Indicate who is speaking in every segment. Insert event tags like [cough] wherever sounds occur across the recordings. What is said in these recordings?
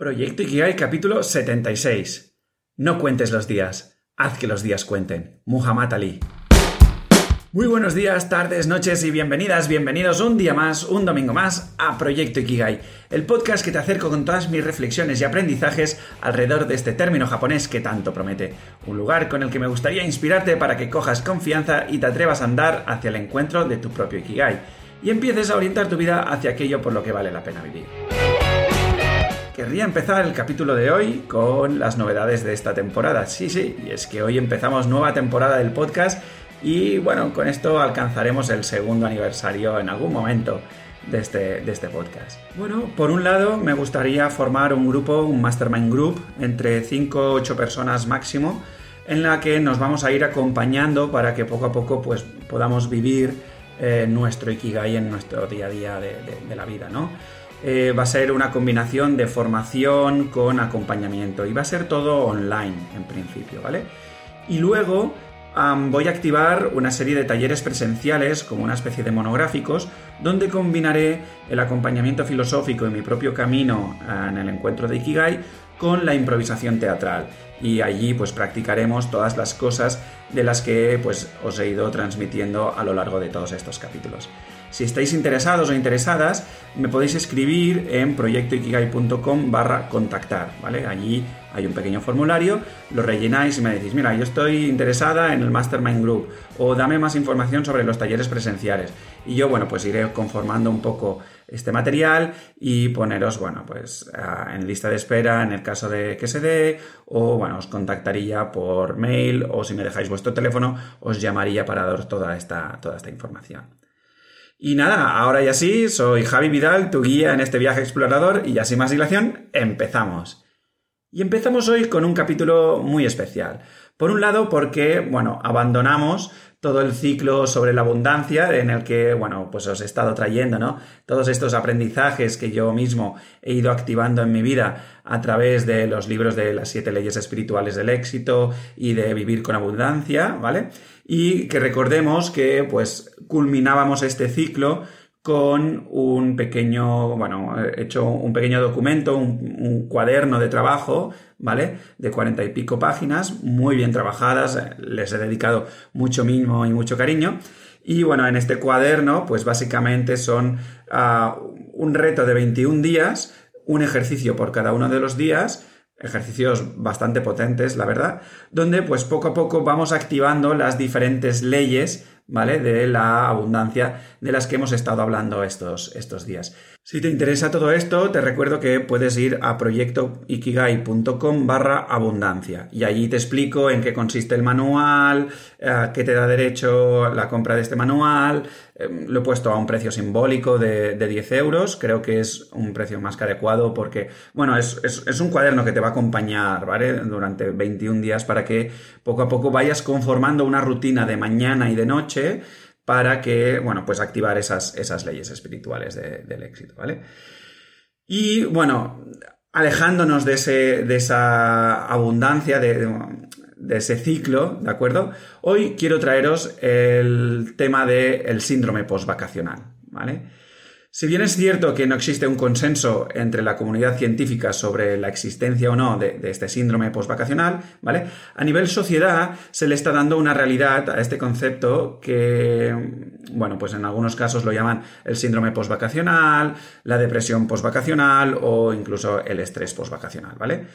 Speaker 1: Proyecto Ikigai capítulo 76. No cuentes los días, haz que los días cuenten. Muhammad Ali. Muy buenos días, tardes, noches y bienvenidas, bienvenidos un día más, un domingo más a Proyecto Ikigai, el podcast que te acerco con todas mis reflexiones y aprendizajes alrededor de este término japonés que tanto promete. Un lugar con el que me gustaría inspirarte para que cojas confianza y te atrevas a andar hacia el encuentro de tu propio Ikigai y empieces a orientar tu vida hacia aquello por lo que vale la pena vivir. Querría empezar el capítulo de hoy con las novedades de esta temporada. Sí, sí, y es que hoy empezamos nueva temporada del podcast y bueno, con esto alcanzaremos el segundo aniversario en algún momento de este, de este podcast. Bueno, por un lado me gustaría formar un grupo, un mastermind group, entre 5 o 8 personas máximo, en la que nos vamos a ir acompañando para que poco a poco pues, podamos vivir eh, nuestro Ikigai en nuestro día a día de, de la vida, ¿no? Eh, va a ser una combinación de formación con acompañamiento y va a ser todo online en principio, ¿vale? Y luego voy a activar una serie de talleres presenciales como una especie de monográficos donde combinaré el acompañamiento filosófico y mi propio camino eh, en el encuentro de Ikigai con la improvisación teatral y allí pues practicaremos todas las cosas de las que pues os he ido transmitiendo a lo largo de todos estos capítulos. Si estáis interesados o interesadas, me podéis escribir en proyectoikigai.com barra contactar, ¿vale? Allí hay un pequeño formulario, lo rellenáis y me decís, mira, yo estoy interesada en el Mastermind Group o dame más información sobre los talleres presenciales. Y yo, bueno, pues iré conformando un poco este material y poneros, bueno, pues en lista de espera en el caso de que se dé o, bueno, os contactaría por mail o si me dejáis vuestro teléfono, os llamaría para daros toda esta, toda esta información. Y nada, ahora ya sí, soy Javi Vidal, tu guía en este viaje explorador, y ya sin más dilación, empezamos. Y empezamos hoy con un capítulo muy especial. Por un lado, porque, bueno, abandonamos todo el ciclo sobre la abundancia en el que, bueno, pues os he estado trayendo, ¿no? Todos estos aprendizajes que yo mismo he ido activando en mi vida a través de los libros de las siete leyes espirituales del éxito y de vivir con abundancia, ¿vale? Y que recordemos que, pues, culminábamos este ciclo con un pequeño, bueno, he hecho un pequeño documento, un, cuaderno de trabajo, ¿vale? De cuarenta y pico páginas, muy bien trabajadas, les he dedicado mucho mimo y mucho cariño. Y bueno, en este cuaderno, pues básicamente son ah, un reto de 21 días, un ejercicio por cada uno de los días, ejercicios bastante potentes, la verdad, donde pues poco a poco vamos activando las diferentes leyes ¿vale? De la abundancia de las que hemos estado hablando estos, estos días. Si te interesa todo esto, te recuerdo que puedes ir a proyectoikigai.com barra abundancia y allí te explico en qué consiste el manual, eh, qué te da derecho la compra de este manual. Em, lo he puesto a un precio simbólico de, 10 euros, creo que es un precio más que adecuado porque, bueno, es, es, un cuaderno que te va a acompañar. Durante 21 días para que poco a poco vayas conformando una rutina de mañana y de noche para que, bueno, pues activar esas, esas leyes espirituales del éxito, ¿vale? Y bueno, alejándonos de, ese, de esa abundancia, de, ese ciclo, ¿de acuerdo? Hoy quiero traeros el tema del síndrome postvacacional, ¿vale? Si bien es cierto que no existe un consenso entre la comunidad científica sobre la existencia o no de, este síndrome postvacacional, ¿vale? A nivel sociedad se le está dando una realidad a este concepto que, bueno, pues en algunos casos lo llaman el síndrome postvacacional, la depresión postvacacional o incluso el estrés postvacacional, ¿vale?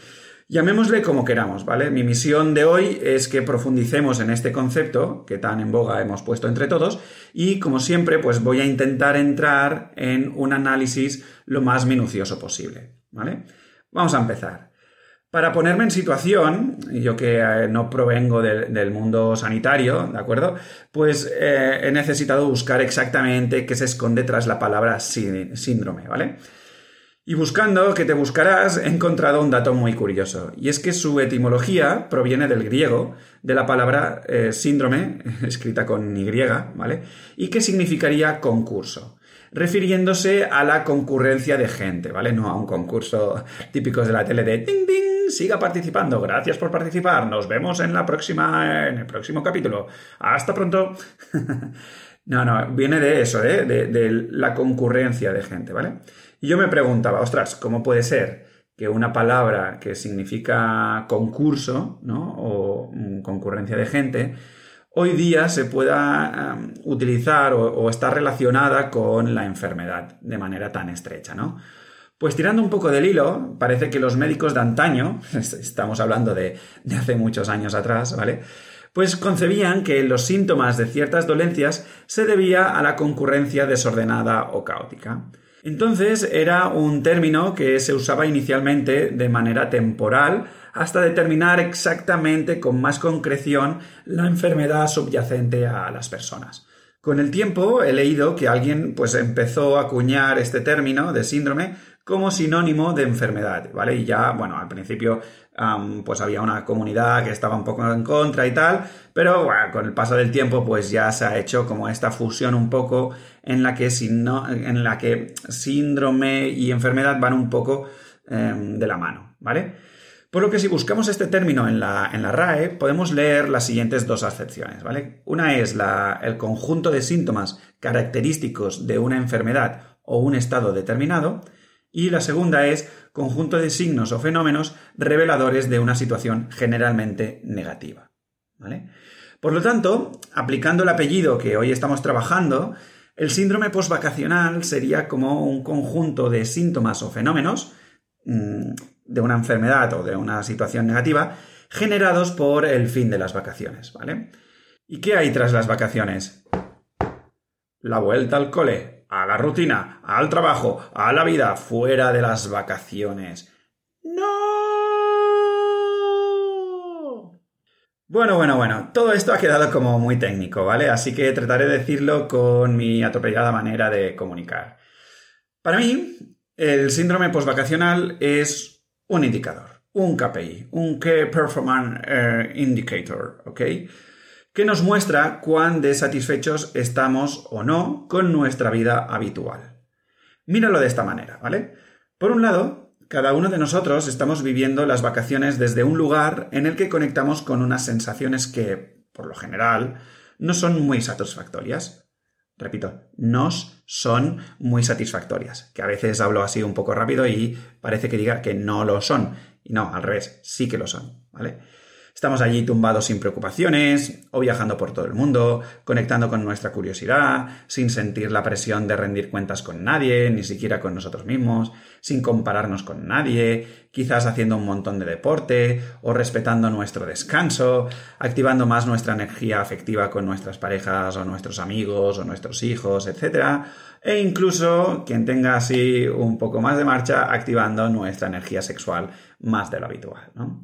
Speaker 1: Llamémosle como queramos, ¿vale? Mi misión de hoy es que profundicemos en este concepto que tan en boga hemos puesto entre todos y, como siempre, pues voy a intentar entrar en un análisis lo más minucioso posible, ¿vale? Vamos a empezar. Para ponerme en situación, yo que eh, no provengo del mundo sanitario, ¿de acuerdo? Pues eh, he necesitado buscar exactamente qué se esconde tras la palabra síndrome, ¿vale? Y buscando que te buscarás, he encontrado un dato muy curioso, y es que su etimología proviene del griego, de la palabra eh, síndrome, [laughs] escrita con Y, ¿vale? Y que significaría concurso, refiriéndose a la concurrencia de gente, ¿vale? No a un concurso típico de la tele de ding ding, siga participando, gracias por participar, nos vemos en la próxima, en el próximo capítulo. Hasta pronto. [laughs] no, no, viene de eso, ¿eh? de, de la concurrencia de gente, ¿vale? Y yo me preguntaba, ostras, ¿cómo puede ser que una palabra que significa concurso, ¿no? O mm, concurrencia de gente, hoy día se pueda utilizar o, o estar relacionada con la enfermedad de manera tan estrecha, ¿no? Pues tirando un poco del hilo, parece que los médicos de antaño, [laughs] estamos hablando de, de, hace muchos años atrás, ¿vale? Pues concebían que los síntomas de ciertas dolencias se debía a la concurrencia desordenada o caótica. Entonces era un término que se usaba inicialmente de manera temporal hasta determinar exactamente con más concreción la enfermedad subyacente a las personas. Con el tiempo he leído que alguien pues empezó a acuñar este término de síndrome como sinónimo de enfermedad, ¿vale? Y ya, bueno, al principio pues había una comunidad que estaba un poco en contra y tal, pero con el paso del tiempo pues ya se ha hecho como esta fusión un poco en la que, en la que síndrome y enfermedad van un poco em, de la mano, ¿vale? Por lo que si buscamos este término en la, en la RAE, podemos leer las siguientes dos acepciones, ¿vale? Una es la, el conjunto de síntomas característicos de una enfermedad o un estado determinado, y la segunda es conjunto de signos o fenómenos reveladores de una situación generalmente negativa, ¿vale? Por lo tanto, aplicando el apellido que hoy estamos trabajando, el síndrome postvacacional sería como un conjunto de síntomas o fenómenos mmm, de una enfermedad o de una situación negativa generados por el fin de las vacaciones, ¿vale? ¿Y qué hay tras las vacaciones? La vuelta al cole, a la rutina, al trabajo, a la vida, fuera de las vacaciones. ¡No! Bueno, bueno, bueno, todo esto ha quedado como muy técnico, ¿vale? Así que trataré de decirlo con mi atropellada manera de comunicar. Para mí, el síndrome postvacacional es un indicador, un KPI, un Key Performance eh, Indicator, ¿ok? Que nos muestra cuán desatisfechos estamos o no con nuestra vida habitual. Míralo de esta manera, ¿vale? Por un lado, cada uno de nosotros estamos viviendo las vacaciones desde un lugar en el que conectamos con unas sensaciones que, por lo general, no son muy satisfactorias repito, nos son muy satisfactorias. Que a veces hablo así un poco rápido y parece que diga que no lo son. Y no, al revés, sí que lo son, ¿vale? Estamos allí tumbados sin preocupaciones, o viajando por todo el mundo, conectando con nuestra curiosidad, sin sentir la presión de rendir cuentas con nadie, ni siquiera con nosotros mismos, sin compararnos con nadie, quizás haciendo un montón de deporte, o respetando nuestro descanso, activando más nuestra energía afectiva con nuestras parejas, o nuestros amigos, o nuestros hijos, etc. E incluso, quien tenga así un poco más de marcha, activando nuestra energía sexual más de lo habitual, ¿no?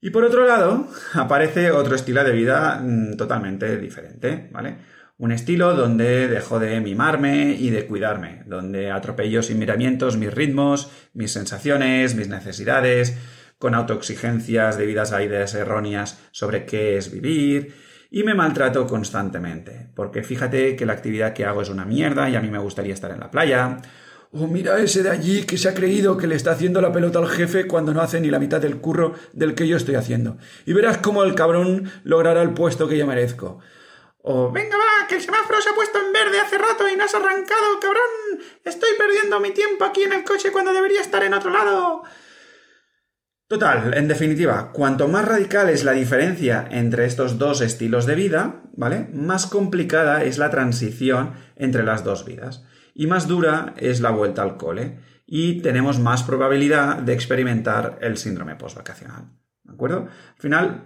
Speaker 1: Y por otro lado, [laughs] aparece otro estilo de vida mm, totalmente diferente, ¿vale? Un estilo donde dejo de mimarme y de cuidarme, donde atropello sin miramientos mis ritmos, mis sensaciones, mis necesidades, con autoexigencias debidas a ideas erróneas sobre qué es vivir, y me maltrato constantemente, porque fíjate que la actividad que hago es una mierda y a mí me gustaría estar en la playa, o oh, mira ese de allí que se ha creído que le está haciendo la pelota al jefe cuando no hace ni la mitad del curro del que yo estoy haciendo. Y verás cómo el cabrón logrará el puesto que yo merezco. O venga va, que el semáforo se ha puesto en verde hace rato y no has arrancado, cabrón. Estoy perdiendo mi tiempo aquí en el coche cuando debería estar en otro lado. Total, en definitiva, cuanto más radical es la diferencia entre estos dos estilos de vida, ¿vale? Más complicada es la transición entre las dos vidas y más dura es la vuelta al cole y tenemos más probabilidad de experimentar el síndrome postvacacional. ¿De acuerdo? Al final,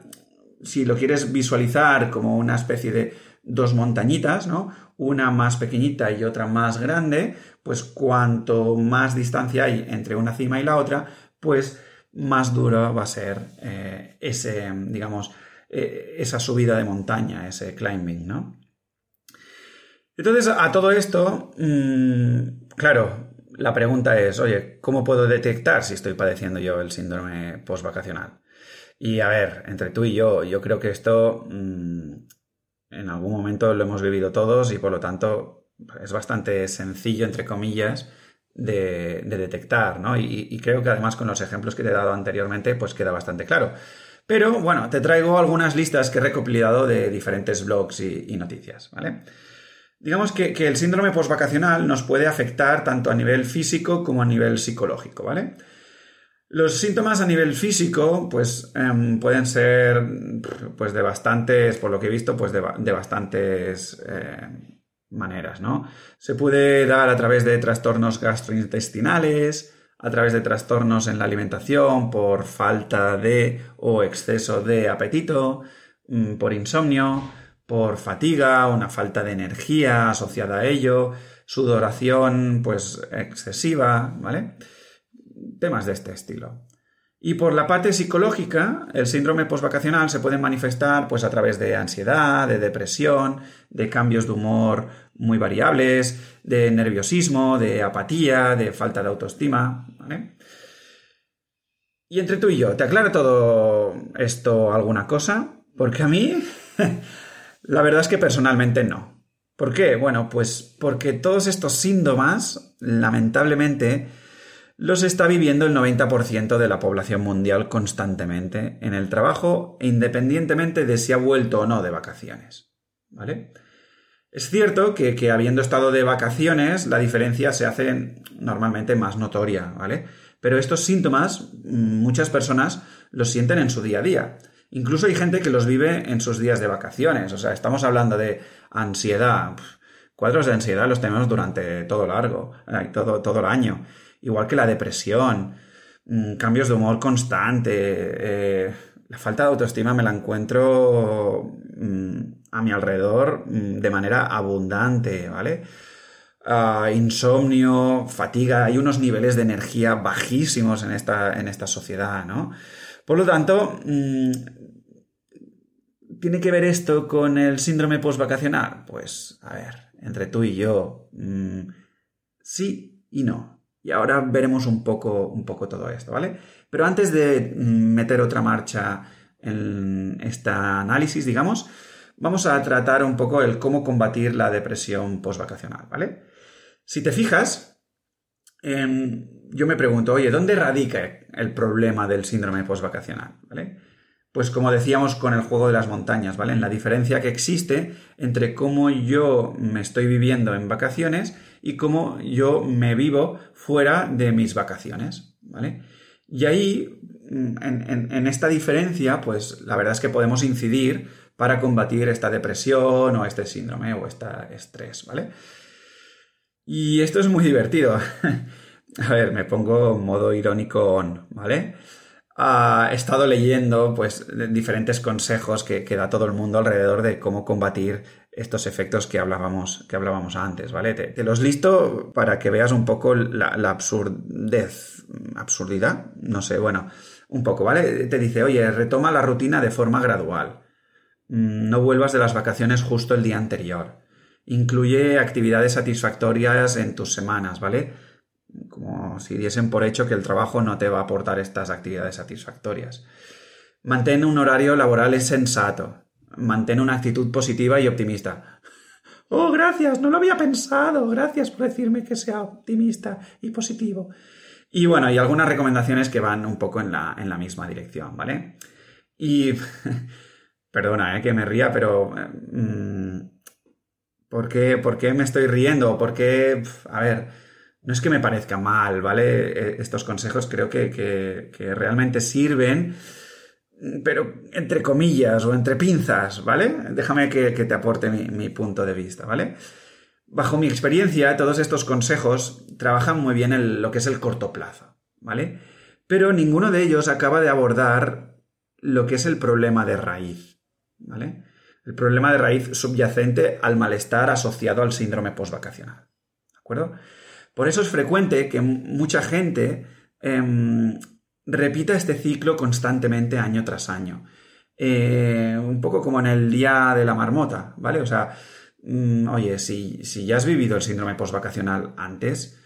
Speaker 1: si lo quieres visualizar como una especie de dos montañitas, ¿no? Una más pequeñita y otra más grande, pues cuanto más distancia hay entre una cima y la otra, pues más dura va a ser eh, ese, digamos, eh, esa subida de montaña, ese climbing, ¿no? Entonces, a todo esto, mmm, claro, la pregunta es, oye, ¿cómo puedo detectar si estoy padeciendo yo el síndrome postvacacional? Y a ver, entre tú y yo, yo creo que esto mmm, en algún momento lo hemos vivido todos y por lo tanto es bastante sencillo, entre comillas, de, de detectar, ¿no? Y, y, creo que además con los ejemplos que te he dado anteriormente, pues queda bastante claro. Pero bueno, te traigo algunas listas que he recopilado de diferentes blogs y, y noticias, ¿vale? Digamos que, el síndrome postvacacional nos puede afectar tanto a nivel físico como a nivel psicológico, ¿vale? Los síntomas a nivel físico, pues em, pueden ser, pues de bastantes, por lo que he visto, pues de, bastantes eh, maneras, ¿no? Se puede dar a través de trastornos gastrointestinales, a través de trastornos en la alimentación por falta de o exceso de apetito, mm, por insomnio, por fatiga, una falta de energía asociada a ello, sudoración pues excesiva, ¿vale? temas de este estilo. Y por la parte psicológica, el síndrome postvacacional se puede manifestar pues, a través de ansiedad, de depresión, de cambios de humor muy variables, de nerviosismo, de apatía, de falta de autoestima. Y entre tú y yo, ¿te aclara todo esto alguna cosa? Porque a mí, [laughs] la verdad es que personalmente no. ¿Por qué? Bueno, pues porque todos estos síntomas, lamentablemente, los está viviendo el 90% de la población mundial constantemente en el trabajo, independientemente de si ha vuelto o no de vacaciones. ¿Vale? Es cierto que, que, habiendo estado de vacaciones, la diferencia se hace normalmente más notoria, ¿vale? Pero estos síntomas, muchas personas los sienten en su día a día. Incluso hay gente que los vive en sus días de vacaciones. O sea, estamos hablando de ansiedad. Cuadros de ansiedad los tenemos durante todo largo, todo, todo el año igual que la depresión, mm, cambios de humor constante, eh, la falta de autoestima me la encuentro mm, a mi alrededor mm, de manera abundante, ¿vale? Ah, insomnio, fatiga, hay unos niveles de energía bajísimos en esta, en esta sociedad, ¿no? Por lo tanto, ¿tiene que ver esto con el síndrome postvacacional? Pues, a ver, entre tú y yo, sí y no. Y ahora veremos un poco, un poco todo esto, ¿vale? Pero antes de mm, meter otra marcha en este análisis, digamos, vamos a tratar un poco el cómo combatir la depresión postvacacional, ¿vale? Si te fijas, em, yo me pregunto, oye, ¿dónde radica el problema del síndrome postvacacional? ¿Vale? Pues como decíamos con el juego de las montañas, ¿vale? En la diferencia que existe entre cómo yo me estoy viviendo en vacaciones y cómo yo me vivo fuera de mis vacaciones, ¿vale? Y ahí, mm, en, esta diferencia, pues la verdad es que podemos incidir para combatir esta depresión o este síndrome o este estrés, ¿vale? Y esto es muy [laughs] divertido. A ver, me pongo modo irónico on, ¿vale? He estado leyendo pues diferentes consejos que, da todo el mundo alrededor de cómo combatir estos efectos que hablábamos, que hablábamos antes, ¿vale? Te, los listo para que veas un poco la, la, absurdez, absurdidad, no sé, bueno, un poco, ¿vale? Te dice, oye, retoma la rutina de forma gradual. Mm, no vuelvas de las vacaciones justo el día anterior. Incluye actividades satisfactorias en tus semanas, ¿vale? Como si diesen por hecho que el trabajo no te va a aportar estas actividades satisfactorias. Mantén un horario laboral sensato. Mantén una actitud positiva y optimista. Oh, gracias, no lo había pensado. Gracias por decirme que sea optimista y positivo. Y bueno, hay algunas recomendaciones que van un poco en la, misma dirección, ¿vale? Y [laughs] perdona, eh, que me ría, pero... Mm, ¿por, qué, ¿Por qué me estoy riendo? ¿Por qué... A ver, no es que me parezca mal, ¿vale? E, estos consejos creo que, realmente sirven, pero entre comillas o entre pinzas, ¿vale? Déjame que, te aporte mi, punto de vista, ¿vale? Bajo mi experiencia, todos estos consejos trabajan muy bien en lo que es el corto plazo, ¿vale? Pero ninguno de ellos acaba de abordar lo que es el problema de raíz, ¿vale? El problema de raíz subyacente al malestar asociado al síndrome postvacacional, ¿de acuerdo? Por eso es frecuente que mucha gente em, repita este ciclo constantemente año tras año. Eh, un poco como en el día de la marmota, ¿vale? O sea, mm, oye, si, si, ya has vivido el síndrome postvacacional antes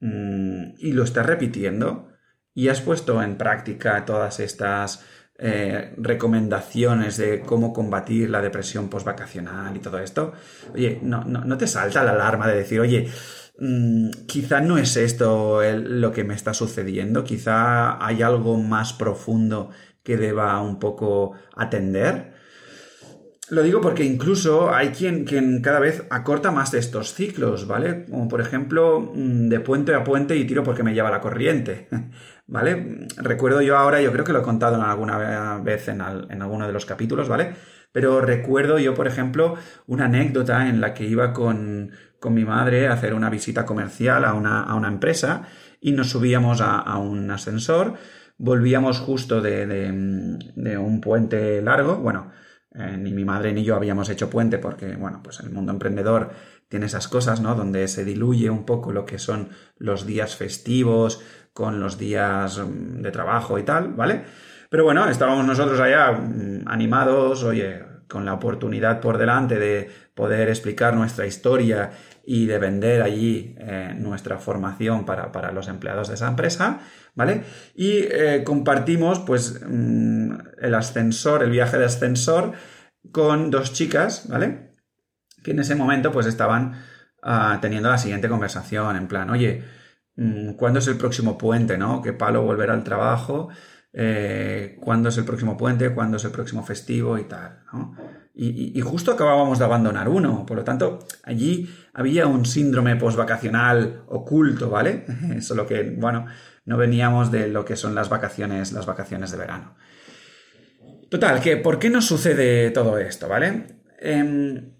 Speaker 1: mm, y lo estás repitiendo y has puesto en práctica todas estas eh, recomendaciones de cómo combatir la depresión postvacacional y todo esto, oye, no, no, no te salta la alarma de decir, oye, Mm, quizá no es esto lo que me está sucediendo, quizá hay algo más profundo que deba un poco atender. Lo digo porque incluso hay quien, quien cada vez acorta más estos ciclos, ¿vale? Como por ejemplo, mm, de puente a puente y tiro porque me lleva la corriente, [laughs] ¿vale? Recuerdo yo ahora, yo creo que lo he contado alguna vez en, en alguno de los capítulos, ¿vale? Pero recuerdo yo, por ejemplo, una anécdota en la que iba con, con mi madre a hacer una visita comercial a una, a una empresa y nos subíamos a, a un ascensor, volvíamos justo de, de, de un puente largo, bueno, eh, ni mi madre ni yo habíamos hecho puente porque, bueno, pues el mundo emprendedor tiene esas cosas, ¿no? Donde se diluye un poco lo que son los días festivos con los días mm, de trabajo y tal, ¿vale? Pero bueno, estábamos nosotros allá mm, animados, oye, con la oportunidad por delante de poder explicar nuestra historia y de vender allí eh, nuestra formación para, para, los empleados de esa empresa, ¿vale? Y eh, compartimos pues mm, el ascensor, el viaje de ascensor con dos chicas, ¿vale? Que en ese momento pues estaban uh, teniendo la siguiente conversación, en plan, oye, mm, ¿cuándo es el próximo puente, no? ¿Qué palo volver al trabajo? Eh, ¿Cuándo es el próximo puente? ¿Cuándo es el próximo festivo? Y tal, ¿no? Y, justo acabábamos de abandonar uno, por lo tanto, allí había un síndrome postvacacional oculto, ¿vale? [laughs] Solo que, bueno, no veníamos de lo que son las vacaciones, las vacaciones de verano. Total, que ¿por qué nos sucede todo esto, ¿vale? Eh,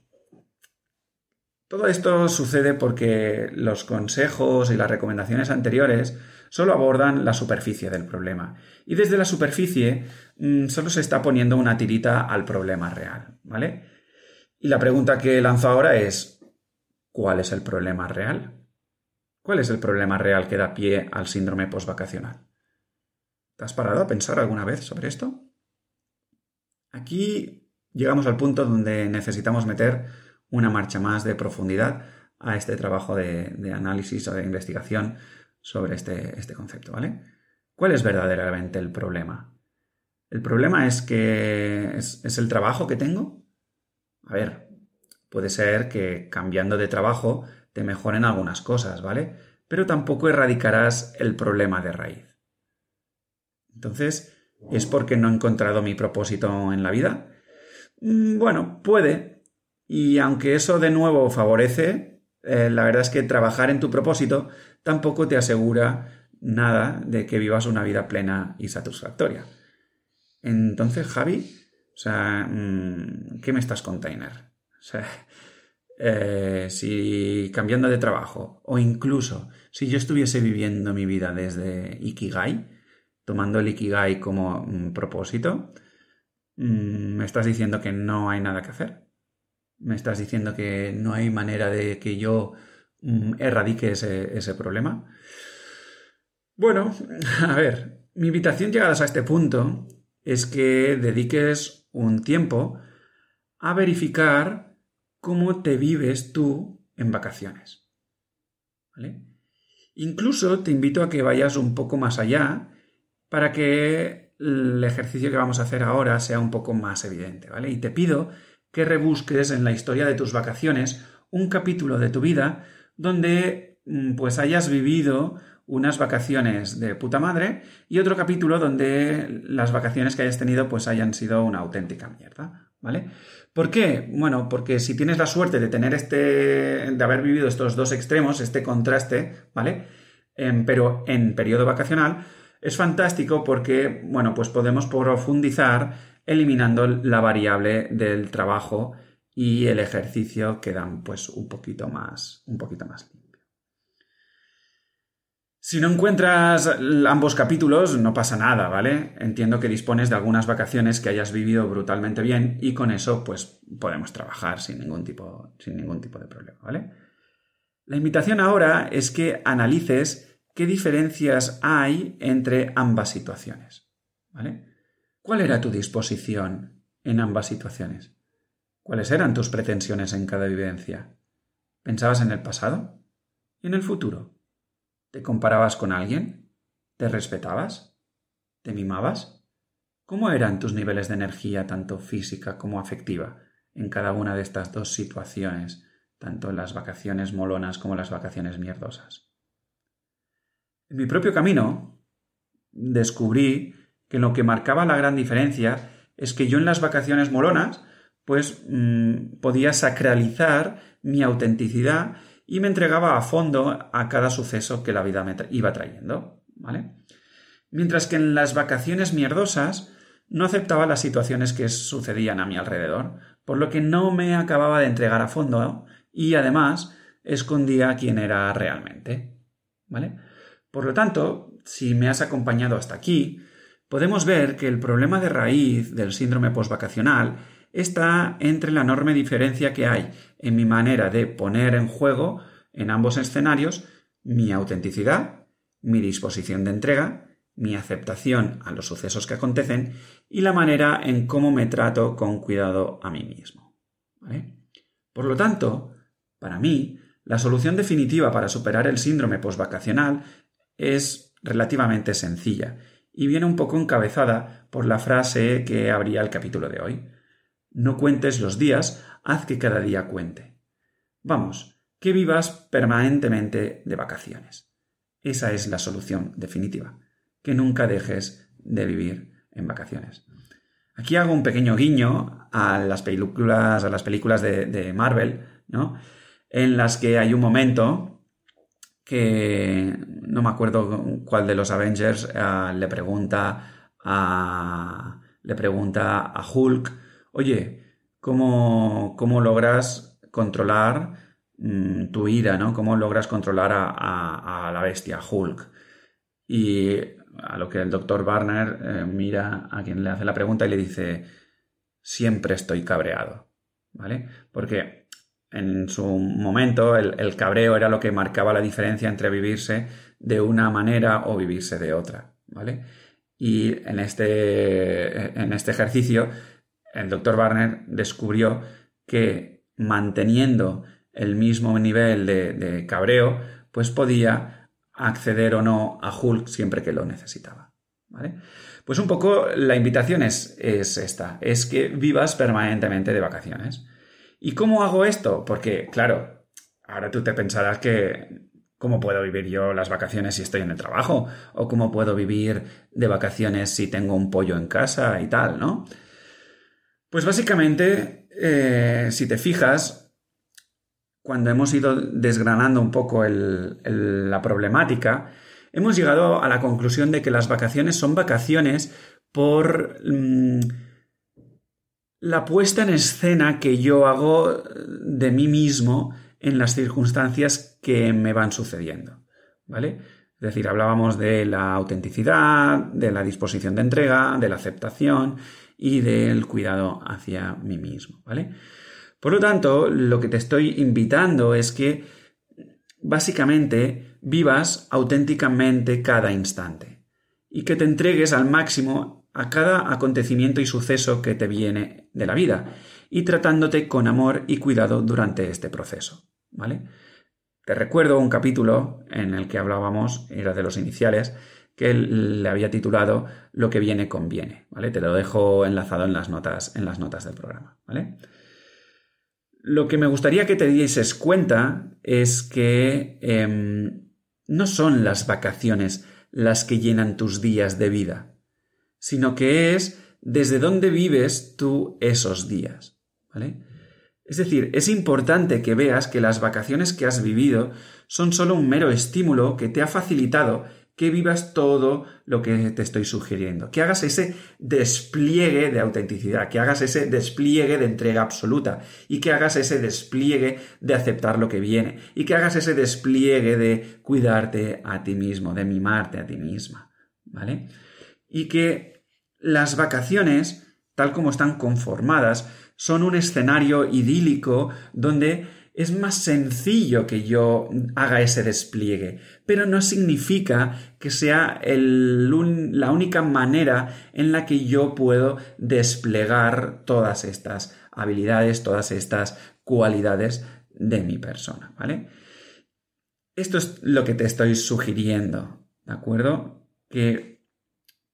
Speaker 1: todo esto sucede porque los consejos y las recomendaciones anteriores solo abordan la superficie del problema. Y desde la superficie mmm, solo se está poniendo una tirita al problema real, ¿vale? Y la pregunta que lanzo ahora es, ¿cuál es el problema real? ¿Cuál es el problema real que da pie al síndrome postvacacional? ¿Te has parado a pensar alguna vez sobre esto? Aquí llegamos al punto donde necesitamos meter una marcha más de profundidad a este trabajo de, análisis o de investigación sobre este, este concepto, ¿vale? ¿Cuál es verdaderamente el problema? ¿El problema es que es, es el trabajo que tengo? A ver, puede ser que cambiando de trabajo te mejoren algunas cosas, ¿vale? Pero tampoco erradicarás el problema de raíz. Entonces, ¿es porque no he encontrado mi propósito en la vida? Mm, bueno, puede. Y aunque eso de nuevo favorece, eh, la verdad es que trabajar en tu propósito tampoco te asegura nada de que vivas una vida plena y satisfactoria. Entonces, Javi, o sea, mm, ¿qué me estás container? O sea, [laughs] eh, si cambiando de trabajo o incluso si yo estuviese viviendo mi vida desde Ikigai, tomando el Ikigai como mm, propósito, mm, me estás diciendo que no hay nada que hacer. Me estás diciendo que no hay manera de que yo Mm, erradique ese, ese problema? Bueno, a ver, mi invitación llegadas a este punto es que dediques un tiempo a verificar cómo te vives tú en vacaciones. ¿Vale? Incluso te invito a que vayas un poco más allá para que el ejercicio que vamos a hacer ahora sea un poco más evidente, ¿vale? Y te pido que rebusques en la historia de tus vacaciones un capítulo de tu vida donde mm, pues hayas vivido unas vacaciones de puta madre y otro capítulo donde las vacaciones que hayas tenido pues hayan sido una auténtica mierda, ¿vale? ¿Por qué? Bueno, porque si tienes la suerte de tener este, de haber vivido estos dos extremos, este contraste, ¿vale? Eh, pero en periodo vacacional, es fantástico porque, bueno, pues podemos profundizar eliminando la variable del trabajo y el ejercicio quedan pues un poquito más, un poquito más limpio. Si no encuentras ambos capítulos, no pasa nada, ¿vale? Entiendo que dispones de algunas vacaciones que hayas vivido brutalmente bien y con eso pues podemos trabajar sin ningún tipo, sin ningún tipo de problema, ¿vale? La invitación ahora es que analices qué diferencias hay entre ambas situaciones, ¿vale? ¿Cuál era tu disposición en ambas situaciones? ¿Cuáles eran tus pretensiones en cada vivencia? ¿Pensabas en el pasado? ¿Y en el futuro? ¿Te comparabas con alguien? ¿Te respetabas? ¿Te mimabas? ¿Cómo eran tus niveles de energía, tanto física como afectiva, en cada una de estas dos situaciones, tanto en las vacaciones molonas como las vacaciones mierdosas? En mi propio camino, descubrí que lo que marcaba la gran diferencia es que yo en las vacaciones molonas pues mm, podía sacralizar mi autenticidad y me entregaba a fondo a cada suceso que la vida me iba trayendo, ¿vale? Mientras que en las vacaciones mierdosas no aceptaba las situaciones que sucedían a mi alrededor, por lo que no me acababa de entregar a fondo y además escondía quién era realmente, ¿vale? Por lo tanto, si me has acompañado hasta aquí, podemos ver que el problema de raíz del síndrome postvacacional está entre la enorme diferencia que hay en mi manera de poner en juego en ambos escenarios mi autenticidad, mi disposición de entrega, mi aceptación a los sucesos que acontecen y la manera en cómo me trato con cuidado a mí mismo. Por lo tanto, para mí, la solución definitiva para superar el síndrome postvacacional es relativamente sencilla y viene un poco encabezada por la frase que abría el capítulo de hoy. No cuentes los días, haz que cada día cuente. Vamos, que vivas permanentemente de vacaciones. Esa es la solución definitiva, que nunca dejes de vivir en vacaciones. Aquí hago un pequeño guiño a las películas, a las películas de, Marvel, ¿no? En las que hay un momento que no me acuerdo cuál de los Avengers eh, le pregunta a le pregunta a Hulk oye, ¿cómo, cómo logras controlar mm, tu ira, ¿no? ¿Cómo logras controlar a, la bestia, Hulk? Y a lo que el doctor Barner eh, mira a quien le hace la pregunta y le dice, siempre estoy cabreado, ¿vale? Porque en su momento el, cabreo era lo que marcaba la diferencia entre vivirse de una manera o vivirse de otra, ¿vale? Y en este, en este ejercicio el doctor Barner descubrió que manteniendo el mismo nivel de, cabreo, pues podía acceder o no a Hulk siempre que lo necesitaba. ¿vale? Pues un poco la invitación es, es esta, es que vivas permanentemente de vacaciones. ¿Y cómo hago esto? Porque, claro, ahora tú te pensarás que ¿Cómo puedo vivir yo las vacaciones si estoy en el trabajo? ¿O cómo puedo vivir de vacaciones si tengo un pollo en casa y tal, ¿no? Pues básicamente, eh, si te fijas, cuando hemos ido desgranando un poco la problemática, hemos llegado a la conclusión de que las vacaciones son vacaciones por mm, la puesta en escena que yo hago de mí mismo en las circunstancias que me van sucediendo. ¿Vale? Es decir, hablábamos de la autenticidad, de la disposición de entrega, de la aceptación y del cuidado hacia mí mismo, ¿vale? Por lo tanto, lo que te estoy invitando es que básicamente vivas auténticamente cada instante y que te entregues al máximo a cada acontecimiento y suceso que te viene de la vida y tratándote con amor y cuidado durante este proceso, ¿vale? Te recuerdo un capítulo en el que hablábamos, era de los iniciales, que le había titulado Lo que viene conviene, ¿vale? Te lo dejo enlazado en las notas, en las notas del programa, ¿vale? Lo que me gustaría que te dieses cuenta es que em, no son las vacaciones las que llenan tus días de vida, sino que es desde dónde vives tú esos días, ¿vale? Es decir, es importante que veas que las vacaciones que has vivido son solo un mero estímulo que te ha facilitado que vivas todo lo que te estoy sugiriendo, que hagas ese despliegue de autenticidad, que hagas ese despliegue de entrega absoluta y que hagas ese despliegue de aceptar lo que viene y que hagas ese despliegue de cuidarte a ti mismo, de mimarte a ti misma, ¿vale? Y que las vacaciones, tal como están conformadas, son un escenario idílico donde es más sencillo que yo haga ese despliegue, pero no significa que sea la única manera en la que yo puedo desplegar todas estas habilidades, todas estas cualidades de mi persona, ¿vale? Esto es lo que te estoy sugiriendo, ¿de acuerdo? Que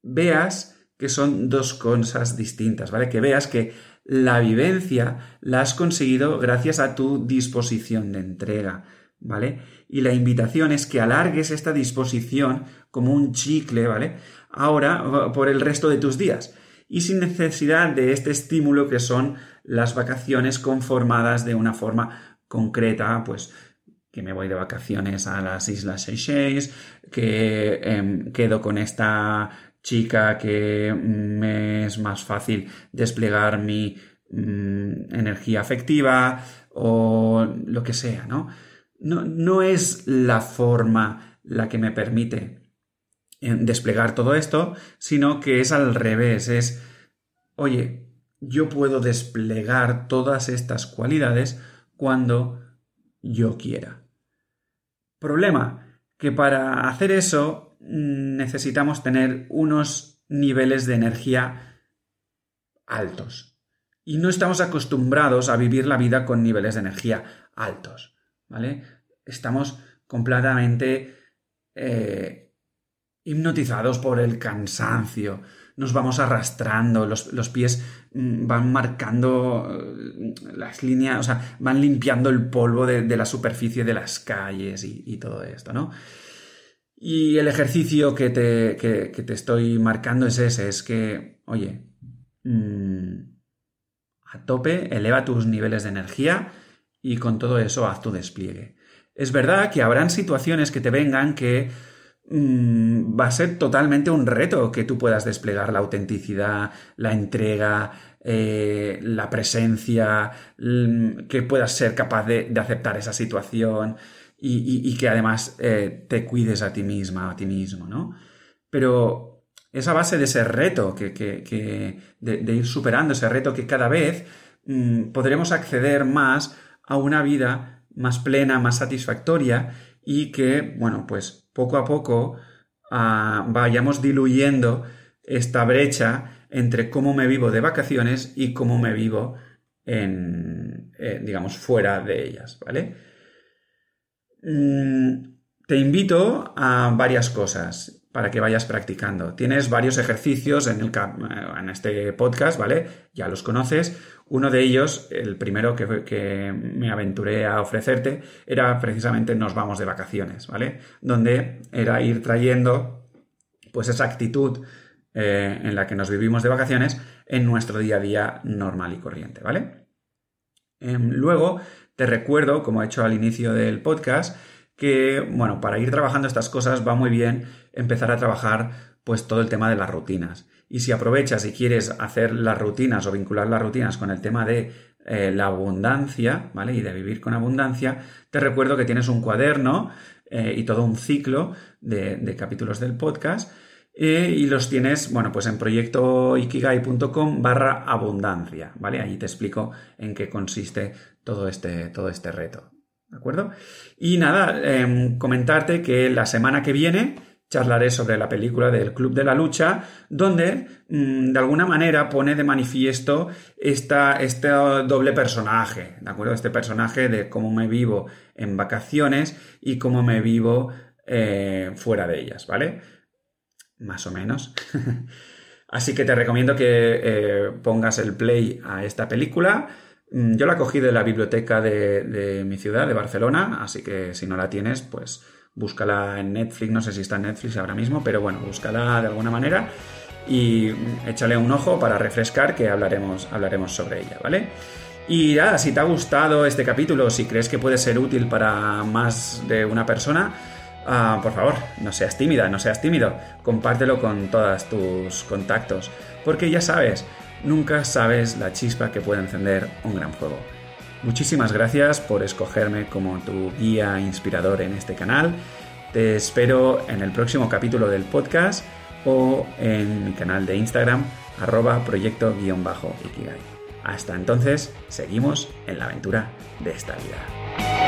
Speaker 1: veas que son dos cosas distintas, ¿vale? Que veas que la vivencia la has conseguido gracias a tu disposición de entrega, ¿vale? Y la invitación es que alargues esta disposición como un chicle, ¿vale? Ahora por el resto de tus días y sin necesidad de este estímulo que son las vacaciones conformadas de una forma concreta, pues que me voy de vacaciones a las Islas Seychelles, que em, quedo con esta chica que me es más fácil desplegar mi mm, energía afectiva o lo que sea, ¿no? ¿no? No es la forma la que me permite em, desplegar todo esto, sino que es al revés, es, oye, yo puedo desplegar todas estas cualidades cuando yo quiera. Problema, que para hacer eso mm, necesitamos tener unos niveles de energía altos. Y no estamos acostumbrados a vivir la vida con niveles de energía altos, ¿vale? Estamos completamente eh, hipnotizados por el cansancio, nos vamos arrastrando, los, pies mm, van marcando eh, las líneas, o sea, van limpiando el polvo de, la superficie de las calles y, todo esto, ¿no? Y el ejercicio que te, te, estoy marcando es ese, es que, oye, mm, a tope, eleva tus niveles de energía y con todo eso haz tu despliegue. Es verdad que habrán situaciones que te vengan que Mm, va a ser totalmente un reto que tú puedas desplegar la autenticidad, la entrega, eh, la presencia, mm, que puedas ser capaz de, aceptar esa situación y, que además eh, te cuides a ti misma, a ti mismo, ¿no? Pero esa base de ese reto, que, de, ir superando ese reto, que cada vez mm, podremos acceder más a una vida más plena, más satisfactoria y que, bueno, pues poco a poco ah, vayamos diluyendo esta brecha entre cómo me vivo de vacaciones y cómo me vivo en, eh, digamos, fuera de ellas, ¿vale? Mm, te invito a varias cosas para que vayas practicando. Tienes varios ejercicios en, el, en este podcast, ¿vale? Ya los conoces. Uno de ellos, el primero que, que, me aventuré a ofrecerte, era precisamente Nos vamos de vacaciones, ¿vale? Donde era ir trayendo pues esa actitud eh, en la que nos vivimos de vacaciones en nuestro día a día normal y corriente, ¿vale? Em, luego, te recuerdo, como he hecho al inicio del podcast, que, bueno, para ir trabajando estas cosas va muy bien empezar a trabajar pues todo el tema de las rutinas. Y si aprovechas y quieres hacer las rutinas o vincular las rutinas con el tema de eh, la abundancia, ¿vale? Y de vivir con abundancia, te recuerdo que tienes un cuaderno eh, y todo un ciclo de, capítulos del podcast eh, y los tienes, bueno, pues en proyectoikigai.com barra abundancia, ¿vale? Allí te explico en qué consiste todo este, todo este reto. ¿De acuerdo? Y nada, em, comentarte que la semana que viene charlaré sobre la película del Club de la Lucha, donde mm, de alguna manera pone de manifiesto esta, este doble personaje, ¿de acuerdo? Este personaje de cómo me vivo en vacaciones y cómo me vivo eh, fuera de ellas, ¿vale? Más o menos. [laughs] Así que te recomiendo que eh, pongas el play a esta película Mm, yo la cogí de la biblioteca de, mi ciudad, de Barcelona, así que si no la tienes, pues búscala en Netflix, no sé si está en Netflix ahora mismo, pero bueno, búscala de alguna manera y échale un ojo para refrescar que hablaremos, hablaremos sobre ella, ¿vale? Y nada, si te ha gustado este capítulo, si crees que puede ser útil para más de una persona, ah, por favor, no seas tímida, no seas tímido, compártelo con todos tus contactos, porque ya sabes, nunca sabes la chispa que puede encender un gran juego. Muchísimas gracias por escogerme como tu guía inspirador en este canal. Te espero en el próximo capítulo del podcast o en mi canal de Instagram arroba proyecto-ikigai. Hasta entonces, seguimos en la aventura de esta vida.